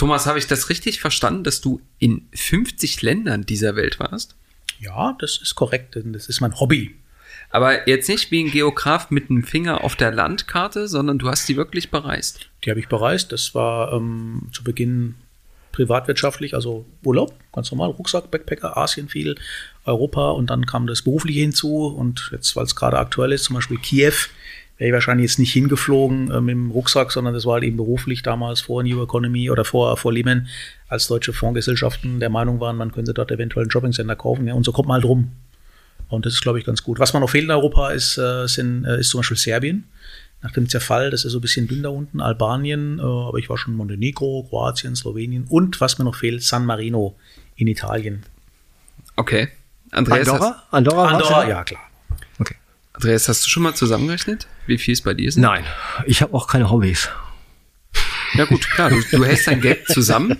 Thomas, habe ich das richtig verstanden, dass du in 50 Ländern dieser Welt warst? Ja, das ist korrekt, denn das ist mein Hobby. Aber jetzt nicht wie ein Geograf mit einem Finger auf der Landkarte, sondern du hast die wirklich bereist. Die habe ich bereist. Das war ähm, zu Beginn privatwirtschaftlich, also Urlaub, ganz normal, Rucksack, Backpacker, Asien viel, Europa und dann kam das berufliche hinzu und jetzt, weil es gerade aktuell ist, zum Beispiel Kiew, wäre ich wahrscheinlich jetzt nicht hingeflogen äh, mit dem Rucksack, sondern das war halt eben beruflich damals vor New Economy oder vor, vor Lehman, als deutsche Fondsgesellschaften der Meinung waren, man könnte dort eventuell einen Shoppingcenter kaufen. Ja, und so kommt man halt rum. Und das ist, glaube ich, ganz gut. Was man noch fehlt in Europa ist, äh, sind, äh, ist zum Beispiel Serbien. Nach dem Zerfall, das ist so ein bisschen dünn da unten, Albanien, äh, aber ich war schon Montenegro, Kroatien, Slowenien und was mir noch fehlt, San Marino in Italien. Okay. Andreas, Andorra? Andorra, Andorra, ja klar. Andreas, hast du schon mal zusammengerechnet, wie viel es bei dir sind? Nein, ich habe auch keine Hobbys. Ja gut, klar, du, du hältst dein Geld zusammen.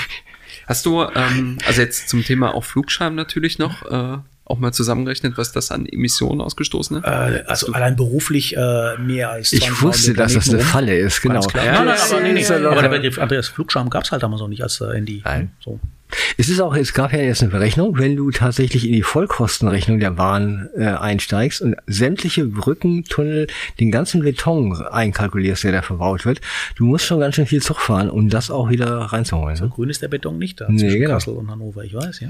Hast du, ähm, also jetzt zum Thema auch Flugscham natürlich noch, äh, auch mal zusammengerechnet, was das an Emissionen ausgestoßen hat? Äh, also allein beruflich äh, mehr als Ich 20 wusste, dass das eine. Falle ist, genau. Ganz klar. Ja, nein, nein, das aber, nee, nee. ist ja aber locker. der Begriff Andreas Flugscham gab es halt damals noch nicht als äh, ND. Nein. So. Es ist auch, es gab ja jetzt eine Berechnung, wenn du tatsächlich in die Vollkostenrechnung der Bahn äh, einsteigst und sämtliche Brücken, Tunnel, den ganzen Beton einkalkulierst, der da verbaut wird, du musst schon ganz schön viel Zug fahren, um das auch wieder reinzuholen. So Ne? grün ist der Beton nicht da Nee, zwischen genau. Kassel und Hannover, ich weiß, ja.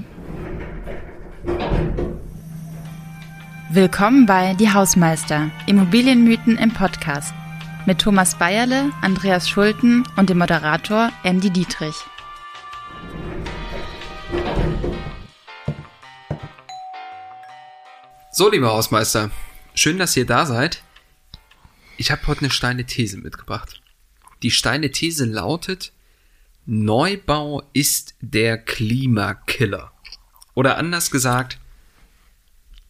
Willkommen bei Die Hausmeister, Immobilienmythen im Podcast. Mit Thomas Bayerle, Andreas Schulten und dem Moderator Andy Dietrich. So, lieber Hausmeister, schön, dass ihr da seid. Ich habe heute eine steile These mitgebracht. Die steile These lautet, Neubau ist der Klimakiller. Oder anders gesagt,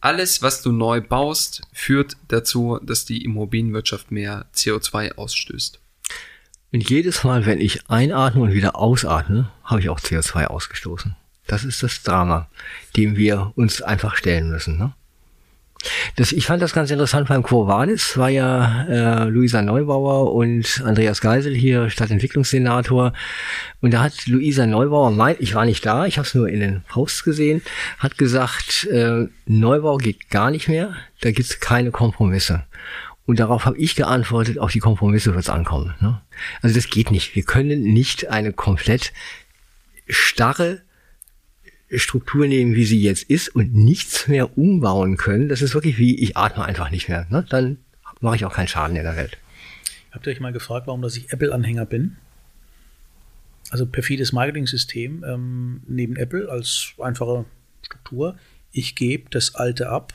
alles, was du neu baust, führt dazu, dass die Immobilienwirtschaft mehr CO2 ausstößt. Und jedes Mal, wenn ich einatme und wieder ausatme, habe ich auch CO2 ausgestoßen. Das ist das Drama, dem wir uns einfach stellen müssen. Ne? Das, ich fand das ganz interessant beim Quo Vadis, war ja äh, Luisa Neubauer und Andreas Geisel hier, Stadtentwicklungssenator. Und da hat Luisa Neubauer, mein, ich war nicht da, ich habe es nur in den Posts gesehen, hat gesagt, äh, Neubau geht gar nicht mehr, da gibt's keine Kompromisse. Und darauf habe ich geantwortet, auf die Kompromisse wird's ankommen. Ne? Also das geht nicht. Wir können nicht eine komplett starre Struktur nehmen, wie sie jetzt ist und nichts mehr umbauen können. Das ist wirklich wie, ich atme einfach nicht mehr. Ne? Dann mache ich auch keinen Schaden in der Welt. Habt ihr euch mal gefragt, warum dass ich Apple-Anhänger bin? Also perfides Marketing-System ähm, neben Apple als einfache Struktur. Ich gebe das alte ab,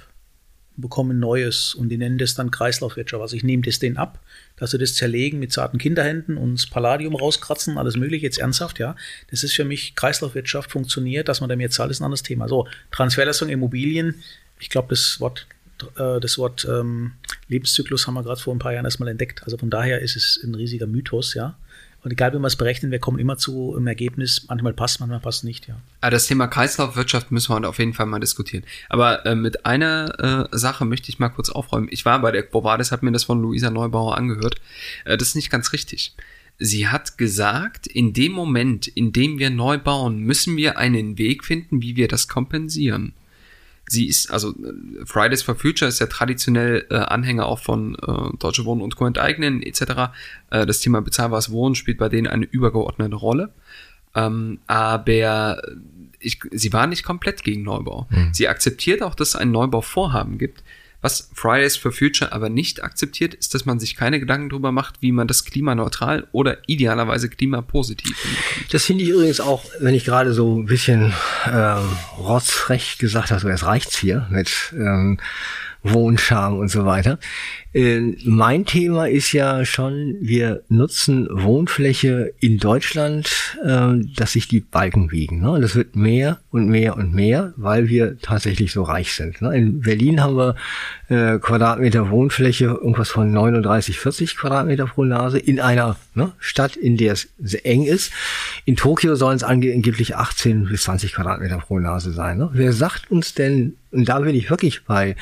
bekomme ein neues und die nennen das dann Kreislaufwirtschaft. Also ich nehme das denen ab, dass sie das zerlegen mit zarten Kinderhänden und das Palladium rauskratzen, alles mögliche, jetzt ernsthaft, ja. Das ist für mich Kreislaufwirtschaft, funktioniert, dass man da mehr zahlt, ist ein anderes Thema. So, Transferleistung, Immobilien, ich glaube, das Wort, äh, das Wort ähm, Lebenszyklus haben wir gerade vor ein paar Jahren erstmal entdeckt. Also von daher ist es ein riesiger Mythos, ja. Und egal, wie man es berechnen, wir kommen immer zu einem Ergebnis, manchmal passt, manchmal passt nicht, ja. Ah, das Thema Kreislaufwirtschaft müssen wir auf jeden Fall mal diskutieren. Aber äh, mit einer äh, Sache möchte ich mal kurz aufräumen. Ich war bei der Bovades, habe mir das von Luisa Neubauer angehört. Äh, das ist nicht ganz richtig. Sie hat gesagt, in dem Moment, in dem wir neu bauen, müssen wir einen Weg finden, wie wir das kompensieren. Sie ist, also äh, Fridays for Future ist ja traditionell äh, Anhänger auch von äh, Deutsche Wohnen und Co. enteignen etc. Äh, das Thema bezahlbares Wohnen spielt bei denen eine übergeordnete Rolle. Ähm, aber ich, sie war nicht komplett gegen Neubau. Sie akzeptiert auch, dass es ein Neubauvorhaben gibt. Was Fridays for Future aber nicht akzeptiert, ist, dass man sich keine Gedanken darüber macht, wie man das klimaneutral oder idealerweise klimapositiv hinbekommt. Das finde ich übrigens auch, wenn ich gerade so ein bisschen ähm, rotzfrech gesagt habe, so jetzt reicht's hier mit ähm, Wohnscham und so weiter. Äh, mein Thema ist ja schon, wir nutzen Wohnfläche in Deutschland, äh, dass sich die Balken wiegen. Ne? Das wird mehr und mehr und mehr, weil wir tatsächlich so reich sind. Ne? In Berlin haben wir äh, Quadratmeter Wohnfläche, irgendwas von 39, 40 Quadratmeter pro Nase in einer ne? Stadt, in der es sehr eng ist. In Tokio sollen es angeblich 18 bis 20 Quadratmeter pro Nase sein. Ne? Wer sagt uns denn, und da bin ich wirklich bei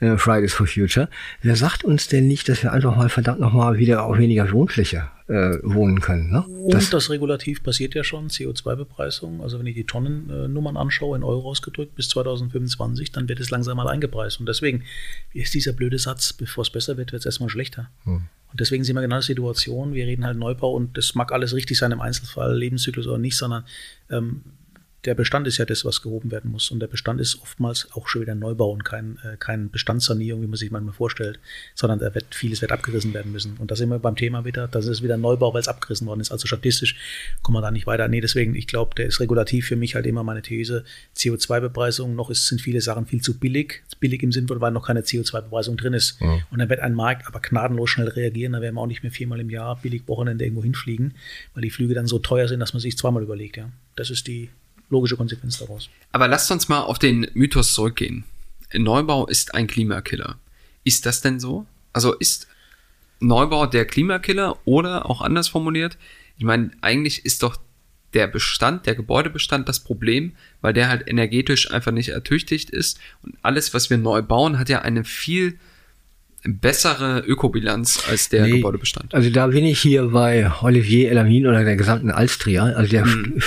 äh, Fridays for Future, wer sagt uns denn nicht, dass wir einfach mal verdammt nochmal wieder auf weniger Wohnfläche äh, wohnen können? Ne? Und das, das Regulativ passiert ja schon, CO2-Bepreisung. Also wenn ich die Tonnennummern anschaue, in Euro ausgedrückt, bis 2025, dann wird es langsam mal eingepreist. Und deswegen ist dieser blöde Satz, bevor es besser wird, wird es erstmal schlechter. Hm. Und deswegen sind wir genau in der Situation, wir reden halt Neubau und das mag alles richtig sein im Einzelfall, Lebenszyklus oder nicht, sondern ähm, der Bestand ist ja das, was gehoben werden muss. Und der Bestand ist oftmals auch schon wieder Neubau und kein, äh, kein Bestandssanierung, wie man sich manchmal vorstellt, sondern da wird, vieles wird abgerissen werden müssen. Und da sind wir beim Thema wieder, das ist wieder Neubau, weil es abgerissen worden ist. Also statistisch kommen wir da nicht weiter. Nee, deswegen, ich glaube, der ist regulativ für mich halt immer meine These. CO2-Bepreisung, noch ist, sind viele Sachen viel zu billig. Billig im Sinne, weil noch keine CO2-Bepreisung drin ist. Ja. Und dann wird ein Markt aber gnadenlos schnell reagieren. Da werden wir auch nicht mehr viermal im Jahr billig Wochenende irgendwo hinfliegen, weil die Flüge dann so teuer sind, dass man sich zweimal überlegt. Ja. Das ist die logische Konsequenz daraus. Aber lasst uns mal auf den Mythos zurückgehen. Neubau ist ein Klimakiller. Ist das denn so? Also ist Neubau der Klimakiller oder auch anders formuliert? Ich meine, eigentlich ist doch der Bestand, der Gebäudebestand das Problem, weil der halt energetisch einfach nicht ertüchtigt ist. Und alles, was wir neu bauen, hat ja eine viel bessere Ökobilanz als der nee, Gebäudebestand. Also da bin ich hier bei Olivier Elamin oder der gesamten Alstria. Also der mhm.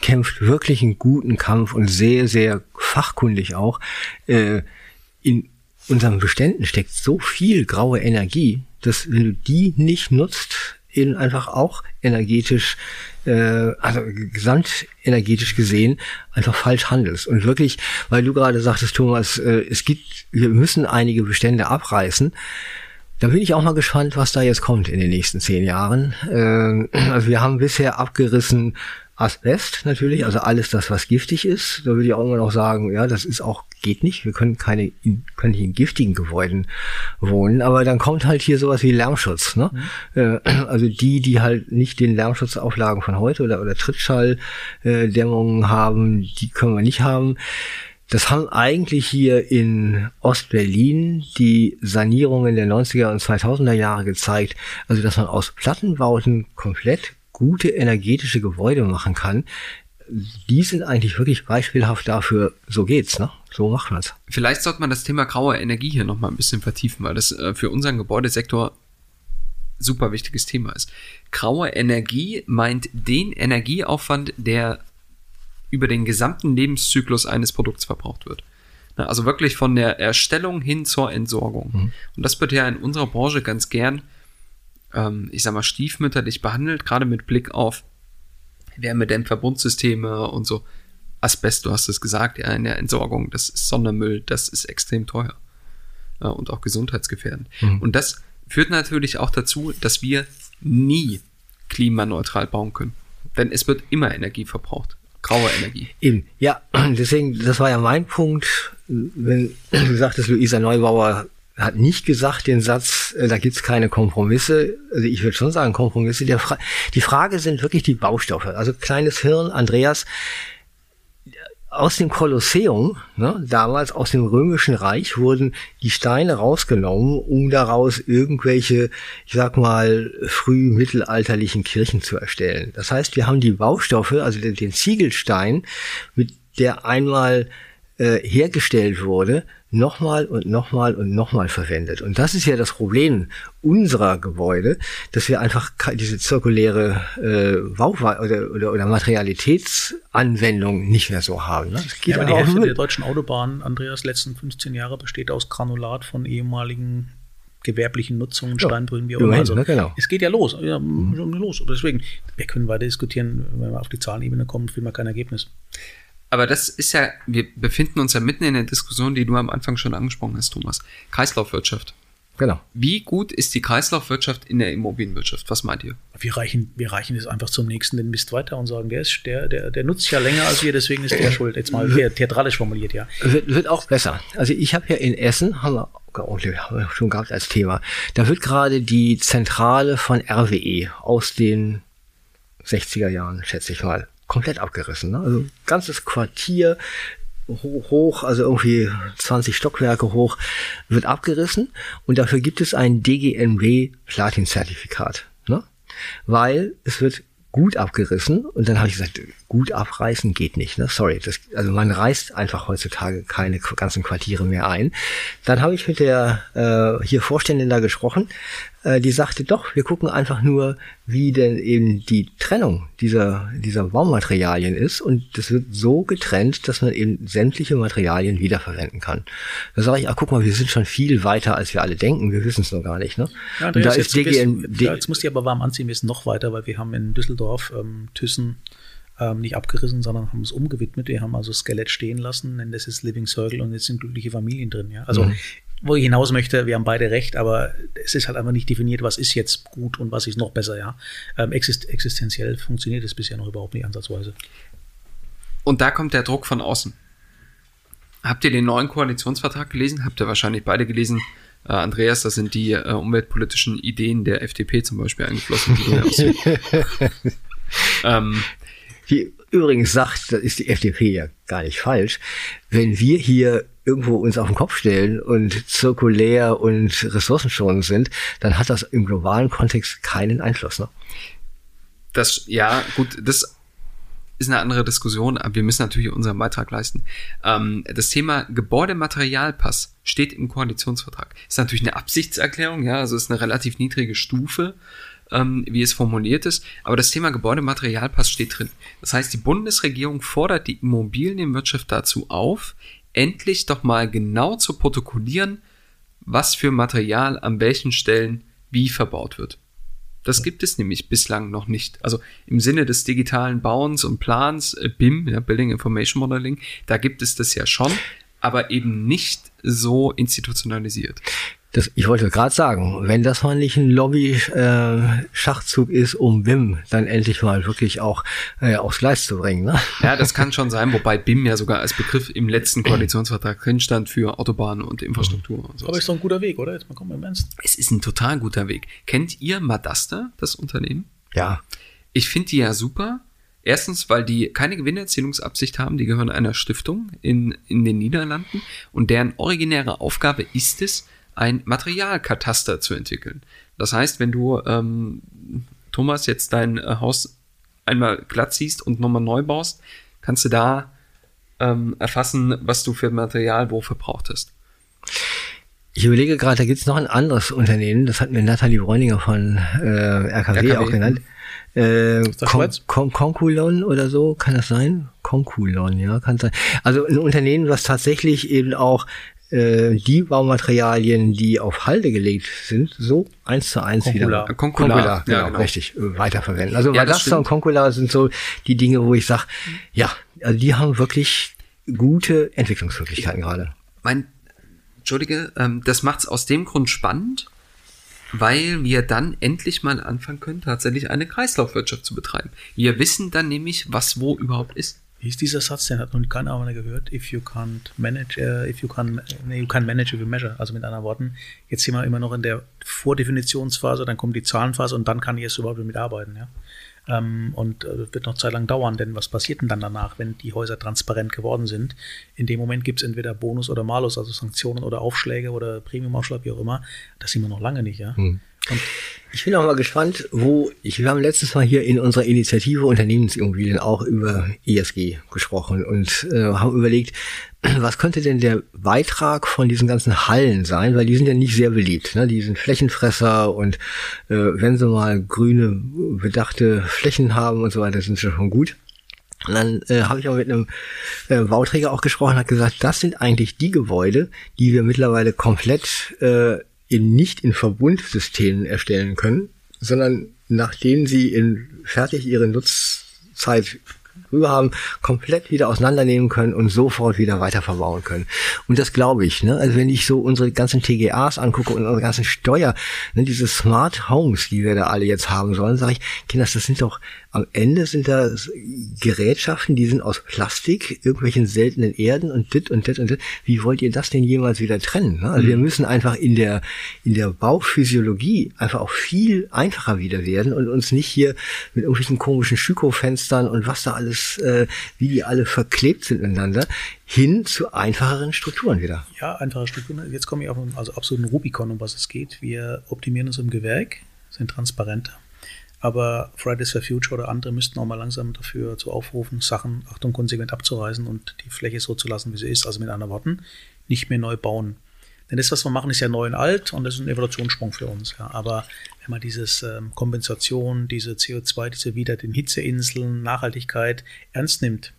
kämpft wirklich einen guten Kampf und sehr, sehr fachkundig auch. Äh, in unseren Beständen steckt so viel graue Energie, dass wenn du die nicht nutzt, eben einfach auch energetisch, äh, also gesamtenergetisch gesehen, einfach falsch handelst. Und wirklich, weil du gerade sagtest, Thomas, äh, es gibt, wir müssen einige Bestände abreißen. Da bin ich auch mal gespannt, was da jetzt kommt in den nächsten zehn Jahren. Äh, also wir haben bisher abgerissen Asbest natürlich, also alles das, was giftig ist. Da würde ich auch immer noch sagen, ja, das ist auch, geht nicht. Wir können keine, in, können nicht in giftigen Gebäuden wohnen. Aber dann kommt halt hier sowas wie Lärmschutz, ne? Mhm. Äh, also die, die halt nicht den Lärmschutzauflagen von heute oder, oder Trittschalldämmungen haben, die können wir nicht haben. Das haben eigentlich hier in Ostberlin die Sanierungen der 90er und 2000er Jahre gezeigt. Also, dass man aus Plattenbauten komplett gute energetische Gebäude machen kann, die sind eigentlich wirklich beispielhaft dafür, so geht's, ne? So macht man's. Vielleicht sollte man das Thema graue Energie hier nochmal ein bisschen vertiefen, weil das äh, für unseren Gebäudesektor super wichtiges Thema ist. Graue Energie meint den Energieaufwand, der über den gesamten Lebenszyklus eines Produkts verbraucht wird. Also wirklich von der Erstellung hin zur Entsorgung. Mhm. Und das wird ja in unserer Branche ganz gern ähm, ich sag mal, stiefmütterlich behandelt, gerade mit Blick auf Wärmedämmverbundsysteme und so. Asbest, du hast es gesagt, ja, in der Entsorgung, das ist Sondermüll, das ist extrem teuer ja, und auch gesundheitsgefährdend. Mhm. Und das führt natürlich auch dazu, dass wir nie klimaneutral bauen können. Denn es wird immer Energie verbraucht. Graue Energie. Eben, ja, deswegen, das war ja mein Punkt, wenn du sagtest, Luisa Neubauer hat nicht gesagt den Satz, äh, da gibt's keine Kompromisse. Also ich würde schon sagen Kompromisse. Die, Fra die Frage sind wirklich die Baustoffe. Also kleines Hirn, Andreas, aus dem Kolosseum, ne, damals aus dem römischen Reich, wurden die Steine rausgenommen, um daraus irgendwelche, ich sag mal, frühmittelalterlichen Kirchen zu erstellen. Das heißt, wir haben die Baustoffe, also den, den Ziegelstein, mit der einmal äh, hergestellt wurde, nochmal und nochmal und nochmal verwendet. Und das ist ja das Problem unserer Gebäude, dass wir einfach diese zirkuläre äh, Bau oder, oder, oder Materialitätsanwendung nicht mehr so haben. Ne? Das geht ja, aber die Hälfte der deutschen Autobahnen, Andreas, letzten 15 Jahre besteht aus Granulat von ehemaligen gewerblichen Nutzungen, ja, Steinbrühen, wie auch immer. Also, ne, genau. Es geht ja los, ja, mhm. los. Und deswegen, wir können weiter diskutieren, wenn wir auf die Zahlenebene kommen, finden wir kein Ergebnis. Aber das ist ja, wir befinden uns ja mitten in der Diskussion, die du am Anfang schon angesprochen hast, Thomas. Kreislaufwirtschaft. Genau. Wie gut ist die Kreislaufwirtschaft in der Immobilienwirtschaft? Was meint ihr? Wir reichen, wir reichen es einfach zum nächsten den Mist weiter und sagen, der ist, der, der, der nutzt ja länger als wir, deswegen ist der schuld. Jetzt mal theatralisch formuliert, ja. Wird, wird auch besser. Also ich habe ja in Essen, haben wir schon gehabt als Thema, da wird gerade die Zentrale von RWE aus den 60er Jahren, schätze ich mal, komplett abgerissen. Ne? Also ganzes Quartier hoch, also irgendwie 20 Stockwerke hoch, wird abgerissen und dafür gibt es ein DGNB Platin-Zertifikat. Ne? weil es wird gut abgerissen und dann habe ich gesagt, gut abreißen geht nicht. Ne? Sorry, das, also man reißt einfach heutzutage keine ganzen Quartiere mehr ein. Dann habe ich mit der äh, hier Vorständin da gesprochen äh, die sagte, doch, wir gucken einfach nur, wie denn eben die Trennung dieser, dieser Baumaterialien ist und das wird so getrennt, dass man eben sämtliche Materialien wiederverwenden kann. Da sage ich, ah, guck mal, wir sind schon viel weiter, als wir alle denken, wir wissen es noch gar nicht. Ne? Ja, da ist DGN... Bist, ja, jetzt musst du aber warm anziehen, wir sind noch weiter, weil wir haben in Düsseldorf ähm, Thyssen ähm, nicht abgerissen, sondern haben es umgewidmet. Wir haben also Skelett stehen lassen, nennen das ist Living Circle und jetzt sind glückliche Familien drin. Ja? Also mhm wo ich hinaus möchte, wir haben beide recht, aber es ist halt einfach nicht definiert, was ist jetzt gut und was ist noch besser, ja. Ähm, exist existenziell funktioniert es bisher noch überhaupt nicht ansatzweise. Und da kommt der Druck von außen. Habt ihr den neuen Koalitionsvertrag gelesen? Habt ihr wahrscheinlich beide gelesen? Äh, Andreas, das sind die äh, umweltpolitischen Ideen der FDP zum Beispiel eingeflossen. Die ähm, die übrigens sagt, das ist die FDP ja gar nicht falsch, wenn wir hier irgendwo uns auf den Kopf stellen und zirkulär und ressourcenschonend sind, dann hat das im globalen Kontext keinen Einfluss. Ne? Das, ja, gut, das ist eine andere Diskussion, aber wir müssen natürlich unseren Beitrag leisten. Ähm, das Thema Gebäudematerialpass steht im Koalitionsvertrag. Ist natürlich eine Absichtserklärung, ja, also ist eine relativ niedrige Stufe, ähm, wie es formuliert ist, aber das Thema Gebäudematerialpass steht drin. Das heißt, die Bundesregierung fordert die Immobilienwirtschaft dazu auf, endlich doch mal genau zu protokollieren, was für Material an welchen Stellen wie verbaut wird. Das gibt es nämlich bislang noch nicht. Also im Sinne des digitalen Bauens und Plans, äh, BIM, ja, Building Information Modeling, da gibt es das ja schon, aber eben nicht so institutionalisiert. Das, ich wollte gerade sagen, wenn das mal nicht ein Lobby-Schachzug äh, ist, um BIM dann endlich mal wirklich auch äh, aufs Gleis zu bringen. Ne? Ja, das kann schon sein, wobei BIM ja sogar als Begriff im letzten Koalitionsvertrag drin stand für Autobahnen und Infrastruktur. Und Aber ist doch ein guter Weg, oder? Jetzt mal kommen wir ernst. Es ist ein total guter Weg. Kennt ihr Madasta, das Unternehmen? Ja. Ich finde die ja super. Erstens, weil die keine Gewinnerzielungsabsicht haben, die gehören einer Stiftung in, in den Niederlanden und deren originäre Aufgabe ist es, ein Materialkataster zu entwickeln. Das heißt, wenn du, ähm, Thomas, jetzt dein äh, Haus einmal glatt siehst und nochmal neu baust, kannst du da ähm, erfassen, was du für Material wo verbraucht hast. Ich überlege gerade, da gibt es noch ein anderes Unternehmen, das hat mir Nathalie Bräuninger von äh, RKW, RKW, auch genannt. Äh, Con Con Conculon oder so, kann das sein? Conculon, ja, kann sein. Also ein Unternehmen, was tatsächlich eben auch äh, die Baumaterialien, die auf Halde gelegt sind, so eins zu eins Concula. wieder. Concula, Concula genau, ja, genau. richtig, äh, weiterverwenden. Also ja, Valasta und Concula sind so die Dinge, wo ich sage, ja, also die haben wirklich gute Entwicklungsmöglichkeiten gerade. Mein, Entschuldige, ähm, das macht es aus dem Grund spannend, weil wir dann endlich mal anfangen können, tatsächlich eine Kreislaufwirtschaft zu betreiben. Wir wissen dann nämlich, was wo überhaupt ist. Wie ist dieser Satz? Den hat noch keiner mehr gehört. If you can't manage, uh, if you can, nee, you can't manage if you measure. Also mit anderen Worten, jetzt sind wir immer noch in der Vordefinitionsphase, dann kommt die Zahlenphase und dann kann ich erst überhaupt damit arbeiten, ja. Ähm, und äh, wird noch Zeit lang dauern, denn was passiert denn dann danach, wenn die Häuser transparent geworden sind? In dem Moment gibt es entweder Bonus oder Malus, also Sanktionen oder Aufschläge oder Premiumaufschlag, wie auch immer. Das sind wir noch lange nicht, ja. Hm. Und ich bin auch mal gespannt, wo, ich, wir haben letztes Mal hier in unserer Initiative Unternehmensimmobilien auch über ESG gesprochen und äh, haben überlegt, was könnte denn der Beitrag von diesen ganzen Hallen sein, weil die sind ja nicht sehr beliebt. Ne? Die sind Flächenfresser und äh, wenn sie mal grüne, bedachte Flächen haben und so weiter, sind sie schon gut. Und dann äh, habe ich auch mit einem äh, Bauträger auch gesprochen, hat gesagt, das sind eigentlich die Gebäude, die wir mittlerweile komplett äh, in, nicht in Verbundsystemen erstellen können, sondern nachdem sie in fertig ihre Nutzzeit rüber haben, komplett wieder auseinandernehmen können und sofort wieder weiter verbauen können. Und das glaube ich. Ne? Also wenn ich so unsere ganzen TGAs angucke und unsere ganzen Steuer, ne, diese Smart Homes, die wir da alle jetzt haben sollen, sage ich, Kinders, das sind doch am Ende sind da Gerätschaften, die sind aus Plastik, irgendwelchen seltenen Erden und dit und dit und dit. Wie wollt ihr das denn jemals wieder trennen? Ne? Also mhm. wir müssen einfach in der, in der Bauphysiologie einfach auch viel einfacher wieder werden und uns nicht hier mit irgendwelchen komischen Schüko-Fenstern und was da alles, äh, wie die alle verklebt sind miteinander, hin zu einfacheren Strukturen wieder. Ja, einfache Strukturen. Jetzt komme ich auf einen also absoluten Rubikon, um was es geht. Wir optimieren uns im Gewerk, sind transparenter Aber Fridays for Future oder andere müssten auch mal langsam dafür zu aufrufen, Sachen, Achtung, konsequent abzureißen und die Fläche so zu lassen, wie sie ist. Also mit anderen Worten, nicht mehr neu bauen. Denn das, was wir machen, ist ja neu und alt und das ist ein Evolutionssprung für uns. Ja. Aber wenn man dieses ähm, Kompensation, diese CO2, diese wieder den Hitzeinseln, Nachhaltigkeit ernst nimmt,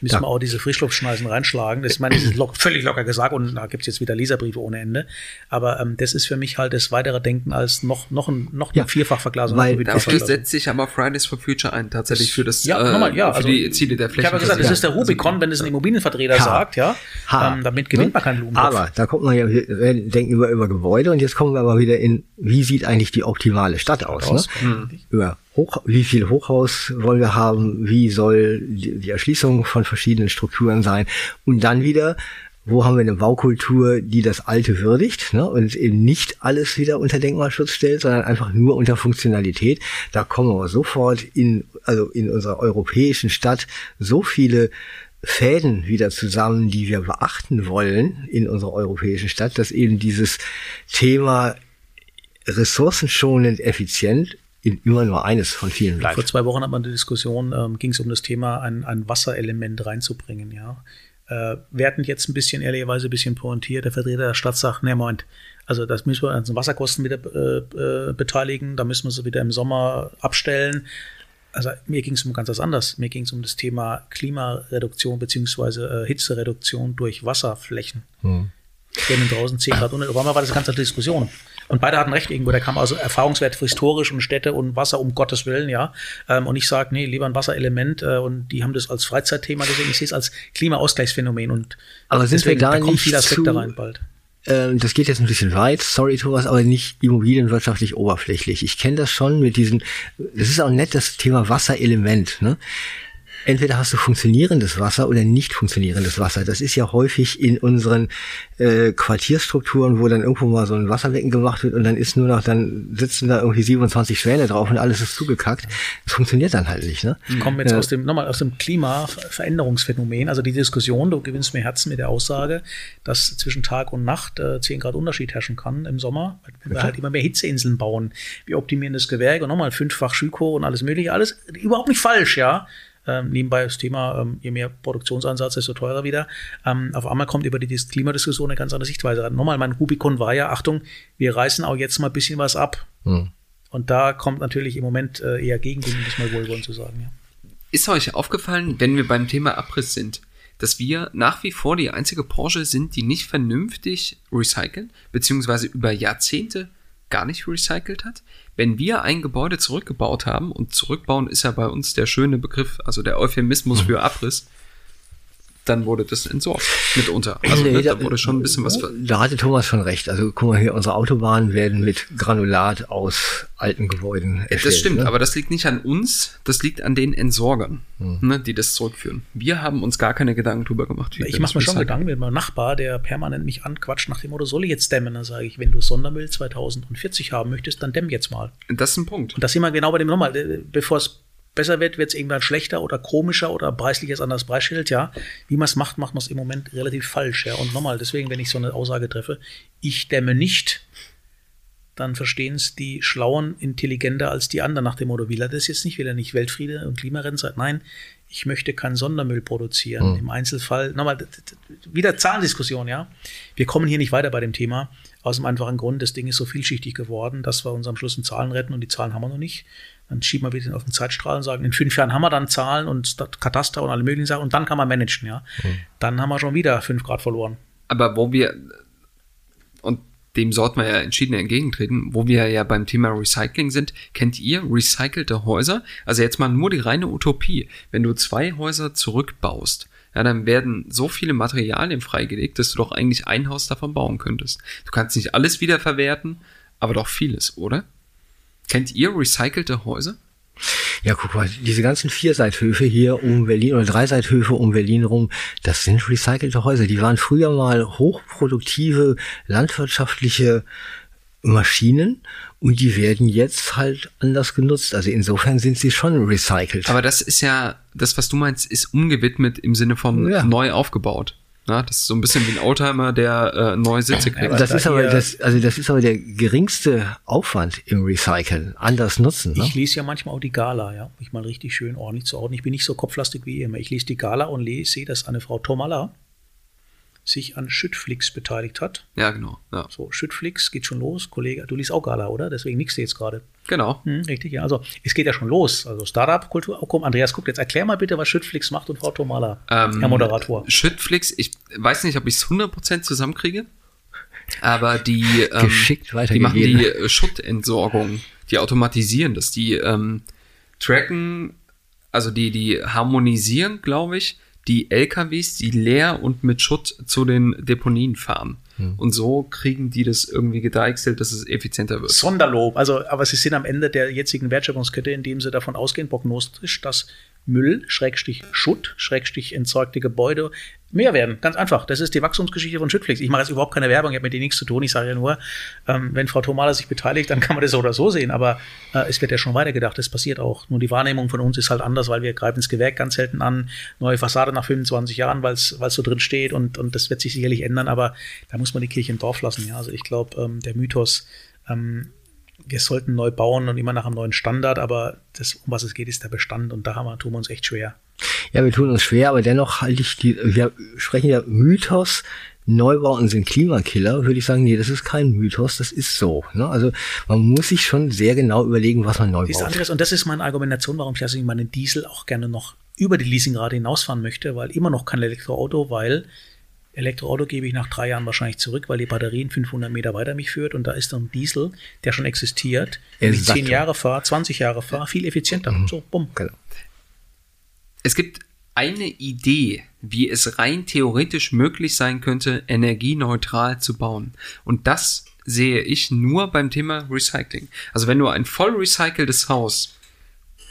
müssen Ja. wir auch diese Frischluftschneisen reinschlagen. Das, ich meine, das ist lock, völlig locker gesagt und da gibt es jetzt wieder Leserbriefe ohne Ende. Aber ähm, das ist für mich halt das weitere Denken als noch, noch ein, noch Ja, eine Vierfachverglasung. weil Dafür setzt sich aber Fridays for Future ein, tatsächlich für das Ja, äh, nochmal, ja. für Also, die Ziele der Ich habe ja gesagt, das ist der Rubicon, wenn es ein Immobilienvertreter Ha. sagt, ja. Ha. Ähm, damit gewinnt Ne? man keinen Blumentopf. Aber da kommt man ja, wir denken über, über Gebäude und jetzt kommen wir aber wieder in, wie sieht eigentlich die optimale Stadt aus? Ne? Hm. Über Hoch, wie viel Hochhaus wollen wir haben? Wie soll die, Erschließung von verschiedenen Strukturen sein? Und dann wieder, wo haben wir eine Baukultur, die das Alte würdigt ne? und eben nicht alles wieder unter Denkmalschutz stellt, sondern einfach nur unter Funktionalität. Da kommen wir sofort in, also in unserer europäischen Stadt so viele Fäden wieder zusammen, die wir beachten wollen in unserer europäischen Stadt, dass eben dieses Thema ressourcenschonend effizient in immer nur eines von vielen Vor bleibt. zwei Wochen hat man die Diskussion, ähm, ging es um das Thema, ein, ein Wasserelement reinzubringen, ja. Äh, wir hatten jetzt ein bisschen, ehrlicherweise ein bisschen pointiert, der Vertreter der Stadt sagt, ne, Moment, also das müssen wir an den Wasserkosten wieder äh, äh, beteiligen, da müssen wir sie wieder im Sommer abstellen. Also mir ging es um ganz was anderes. Mir ging es um das Thema Klimareduktion beziehungsweise äh, Hitzereduktion durch Wasserflächen. Hm. Wenn draußen 10 Grad unter, warum war das eine ganze Diskussion? Und beide hatten recht irgendwo, da kam also Erfahrungswert für historisch und Städte und Wasser um Gottes Willen, ja. Ähm, und ich sage, nee, lieber ein Wasserelement äh, und die haben das als Freizeitthema gesehen, ich sehe es als Klimaausgleichsphänomen und Aber sind wir deswegen, da kommt nicht viel Aspekte rein bald. Ähm, das geht jetzt ein bisschen weit, sorry Thomas, aber nicht immobilienwirtschaftlich oberflächlich. Ich kenne das schon mit diesen, das ist auch nett das Thema Wasserelement. Ne? Entweder hast du funktionierendes Wasser oder nicht funktionierendes Wasser. Das ist ja häufig in unseren äh, Quartierstrukturen, wo dann irgendwo mal so ein Wasserbecken gemacht wird und dann ist nur noch, dann sitzen da irgendwie 27 Schwäne drauf und alles ist zugekackt. Das funktioniert dann halt nicht. Ne? Ich komme jetzt Ja. aus dem, nochmal aus dem Klimaveränderungsphänomen, also die Diskussion, du gewinnst mir Herzen mit der Aussage, dass zwischen Tag und Nacht äh, 10 Grad Unterschied herrschen kann im Sommer, wenn wir halt immer mehr Hitzeinseln bauen. Wir optimieren das Gewerbe und nochmal fünffach Schüko und alles mögliche, alles überhaupt nicht falsch, ja. Ähm, nebenbei das Thema, ähm, je mehr Produktionsansatz, desto teurer wieder. Ähm, auf einmal kommt über die Dis- Klimadiskussion eine ganz andere Sichtweise rein. Nochmal, mein Rubikon war ja, Achtung, wir reißen auch jetzt mal ein bisschen was ab. Hm. Und da kommt natürlich im Moment äh, eher Gegenwind, um das mal wohlwollend zu sagen, ja. Ist euch aufgefallen, wenn wir beim Thema Abriss sind, dass wir nach wie vor die einzige Branche sind, die nicht vernünftig recyceln, beziehungsweise über Jahrzehnte gar nicht recycelt hat? Wenn wir ein Gebäude zurückgebaut haben, und zurückbauen ist ja bei uns der schöne Begriff, also der Euphemismus für Abriss, dann wurde das entsorgt mitunter. Also Nee, ne, da wurde schon ein bisschen was ver Da hatte Thomas schon recht. Also guck mal hier, unsere Autobahnen werden mit Granulat aus alten Gebäuden erstellt. Das stimmt, ne? aber das liegt nicht an uns, das liegt an den Entsorgern, ne, die das zurückführen. Wir haben uns gar keine Gedanken drüber gemacht. wie Ich mache mir schon. Gedanken mit meinem Nachbar, der permanent mich anquatscht nach dem Motto, soll ich jetzt dämmen? Dann sage ich, wenn du Sondermüll 2040 haben möchtest, dann dämm jetzt mal. Das ist ein Punkt. Und das wir genau bei dem nochmal, äh, bevor es besser wird, wird es irgendwann schlechter oder komischer oder preislich ist anders Preisschild, ja. Wie man es macht, macht man es im Moment relativ falsch, ja. Und nochmal, deswegen, wenn ich so eine Aussage treffe, ich dämme nicht, dann verstehen es die Schlauen intelligenter als die anderen nach dem Motto, will er das jetzt nicht, will er nicht Weltfriede und Klimarennen sein? Nein, ich möchte keinen Sondermüll produzieren. Im Einzelfall, nochmal, wieder Zahlendiskussion, ja. Wir kommen hier nicht weiter bei dem Thema, aus dem einfachen Grund, das Ding ist so vielschichtig geworden, dass wir uns am Schluss in Zahlen retten und die Zahlen haben wir noch nicht. Dann schieben wir wieder auf den Zeitstrahl und sagen, in fünf Jahren haben wir dann Zahlen und Kataster und alle möglichen Sachen und dann kann man managen, ja. Dann haben wir schon wieder fünf Grad verloren. Aber wo wir, und dem sollten wir ja entschieden entgegentreten, wo wir ja beim Thema Recycling sind, kennt ihr recycelte Häuser? Also jetzt mal nur die reine Utopie. Wenn du zwei Häuser zurückbaust, ja, dann werden so viele Materialien freigelegt, dass du doch eigentlich ein Haus davon bauen könntest. Du kannst nicht alles wiederverwerten, aber doch vieles, oder? Kennt ihr recycelte Häuser? Ja, guck mal, diese ganzen Vierseithöfe hier um Berlin oder Dreiseithöfe um Berlin rum, das sind recycelte Häuser. Die waren früher mal hochproduktive landwirtschaftliche Maschinen und die werden jetzt halt anders genutzt. Also insofern sind sie schon recycelt. Aber das ist ja, das, was du meinst, ist umgewidmet im Sinne von Ja. neu aufgebaut. Na, das ist so ein bisschen wie ein Oldtimer, der äh, neue Sitze kriegt. Das da ist aber das, also das ist aber der geringste Aufwand im Recyceln. Anders nutzen. Ne? Ich lese ja manchmal auch die Gala, ja, wo ich mal richtig schön ordentlich zu ordnen. Ich bin nicht so kopflastig wie ihr immer. Ich lese die Gala und lese, sehe, dass eine Frau Tomala sich an Schüttflix beteiligt hat. Ja, genau. Ja. So, Schüttflix geht schon los. Kollege, du liest auch Gala, oder? Deswegen nickst du jetzt gerade. Genau. Hm, richtig, ja. Also, es geht ja schon los. Also, Startup-Kultur. Oh, komm, Andreas, guck jetzt. Erklär mal bitte, was Schüttflix macht und Frau Tomala, Ähm, Herr Moderator. Schüttflix, ich weiß nicht, ob ich es 100% zusammenkriege, aber die, ähm, die machen die Schuttentsorgung, die automatisieren das, die ähm, tracken, also die, die harmonisieren, glaube ich, die LKWs, die leer und mit Schutt zu den Deponien fahren. Hm. Und so kriegen die das irgendwie gedeichselt, dass es effizienter wird. Sonderlob. Also, aber sie sind am Ende der jetzigen Wertschöpfungskette, indem sie davon ausgehen, prognostisch, dass Müll, Schrägstich Schutt, Schrägstich entzeugte Gebäude mehr werden. Ganz einfach. Das ist die Wachstumsgeschichte von Schüttflix. Ich mache jetzt überhaupt keine Werbung, ich habe mit denen nichts zu tun. Ich sage ja nur, ähm, wenn Frau Thomala sich beteiligt, dann kann man das so oder so sehen. Aber äh, es wird ja schon weitergedacht. Das passiert auch. Nur die Wahrnehmung von uns ist halt anders, weil wir greifen das Gewerk ganz selten an. Neue Fassade nach 25 Jahren, weil es so drin steht und, und das wird sich sicherlich ändern. Aber da muss man die Kirche im Dorf lassen. Ja? Also ich glaube, ähm, der Mythos, ähm, wir sollten neu bauen und immer nach einem neuen Standard, aber das, um was es geht, ist der Bestand und da haben wir, tun wir uns echt schwer. Ja, wir tun uns schwer, aber dennoch halte ich die, wir sprechen ja Mythos, Neubauten sind Klimakiller, würde ich sagen, nee, das ist kein Mythos, das ist so. Ne? Also man muss sich schon sehr genau überlegen, was man neu Siehst du, baut. Andreas, und das ist meine Argumentation, warum ich also meinen Diesel auch gerne noch über die Leasingrate hinausfahren möchte, weil immer noch kein Elektroauto, weil Elektroauto gebe ich nach drei Jahren wahrscheinlich zurück, weil die Batterien 500 Meter weiter mich führt und da ist dann ein Diesel, der schon existiert, wenn ich Exakt. 10 Jahre fahre, 20 Jahre fahre, viel effizienter. So, bumm. Genau. Es gibt eine Idee, wie es rein theoretisch möglich sein könnte, energieneutral zu bauen. Und das sehe ich nur beim Thema Recycling. Also wenn du ein voll recyceltes Haus,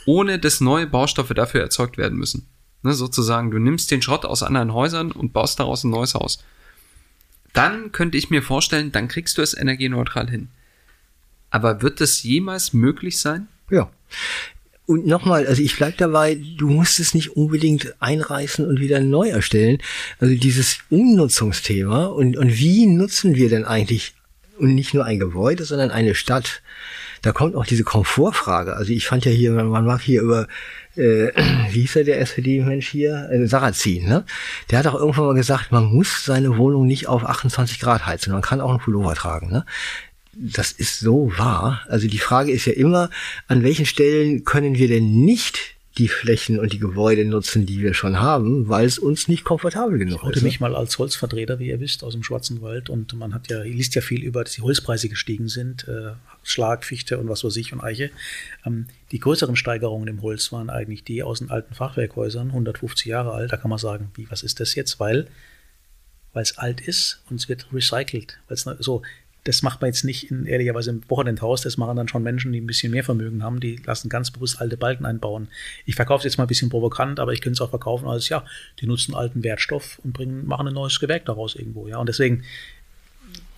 ohne dass neue Baustoffe dafür erzeugt werden müssen, ne, sozusagen, du nimmst den Schrott aus anderen Häusern und baust daraus ein neues Haus, dann könnte ich mir vorstellen, dann kriegst du es energieneutral hin. Aber wird das jemals möglich sein? Ja. Und nochmal, also ich bleib dabei, du musst es nicht unbedingt einreißen und wieder neu erstellen. Also dieses Umnutzungsthema und, und wie nutzen wir denn eigentlich und nicht nur ein Gebäude, sondern eine Stadt? Da kommt auch diese Komfortfrage. Also ich fand ja hier, man mag hier über, äh, wie hieß er der SPD-Mensch hier? Äh, Sarrazin, ne? Der hat auch irgendwann mal gesagt, man muss seine Wohnung nicht auf 28 Grad heizen, man kann auch einen Pullover tragen, ne? Das ist so wahr. Also die Frage ist ja immer, an welchen Stellen können wir denn nicht die Flächen und die Gebäude nutzen, die wir schon haben, weil es uns nicht komfortabel genug Ich ist. ne? mich mal als Holzvertreter, wie ihr wisst, aus dem Schwarzenwald und man hat ja, liest ja viel über, dass die Holzpreise gestiegen sind, äh, Schlag, Fichte und was weiß ich und Eiche. Ähm, die größeren Steigerungen im Holz waren eigentlich die aus den alten Fachwerkhäusern, 150 Jahre alt. Da kann man sagen, wie, was ist das jetzt? Weil, weil es alt ist und es wird recycelt. Weil's so, das macht man jetzt nicht in ehrlicherweise im Wochenendhaus, das machen dann schon Menschen, die ein bisschen mehr Vermögen haben, die lassen ganz bewusst alte Balken einbauen. Ich verkaufe es jetzt mal ein bisschen provokant, aber ich könnte es auch verkaufen als, ja, die nutzen alten Wertstoff und bringen, machen ein neues Gewerk daraus irgendwo, ja. Und deswegen,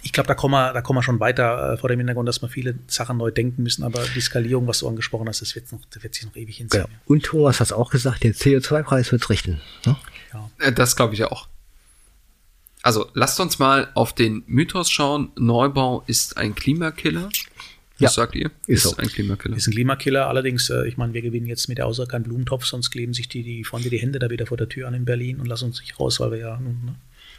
ich glaube, da kommen wir, da kommen wir schon weiter äh, vor dem Hintergrund, dass wir viele Sachen neu denken müssen, aber die Skalierung, was du angesprochen hast, das wird, noch, das wird sich noch ewig hinziehen. Genau. Und Thomas hat auch gesagt, der CO2-Preis wird richten. Ne? Ja. Äh, Das glaube ich auch. Also lasst uns mal auf den Mythos schauen. Neubau ist ein Klimakiller. Was Ja, sagt ihr? ist so. ein Klimakiller. Ist ein Klimakiller, allerdings, äh, ich meine, wir gewinnen jetzt mit der Aussage keinen Blumentopf, sonst kleben sich die, die Freunde die Hände da wieder vor der Tür an in Berlin und lassen uns nicht raus, weil wir ja nun, ne,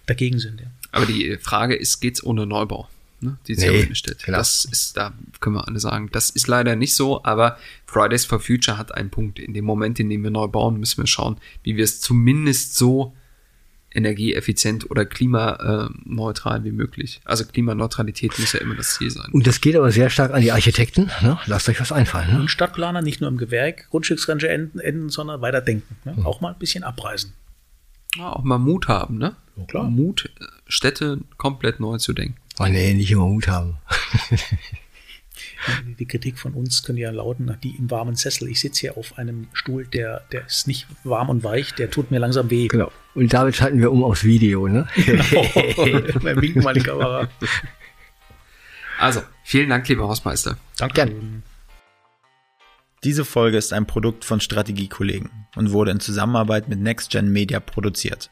dagegen sind. Ja. Aber die Frage ist, geht's ohne Neubau? Ne? Die sich Nee, genau. Das ist, da können wir alle sagen, das ist leider nicht so, aber Fridays for Future hat einen Punkt. In dem Moment, in dem wir neu bauen, müssen wir schauen, wie wir es zumindest so energieeffizient oder klimaneutral wie möglich. Also Klimaneutralität muss ja immer das Ziel sein. Und das geht aber sehr stark an die Architekten. Ne? Lasst euch was einfallen. Ne? Und Stadtplaner nicht nur im Gewerk, Grundstücksgrenze enden, enden sondern weiter denken. Ne? Mhm. Auch mal ein bisschen abreißen. Ja, auch mal Mut haben, ne? Ja, klar. Mut, äh, Städte komplett neu zu denken. Oh nee, nicht immer Mut haben. Die- Kritik von uns könnte ja lauten, die im warmen Sessel. Ich sitze hier auf einem Stuhl, der, der ist nicht warm und weich, der tut mir langsam weh. genau. Und damit schalten wir um aufs Video. Ne? Wir winken mal die Kamera. Also, vielen Dank, lieber Hausmeister. Danke. Gern. Diese Folge ist ein Produkt von Strategiekollegen und wurde in Zusammenarbeit mit NextGen Media produziert.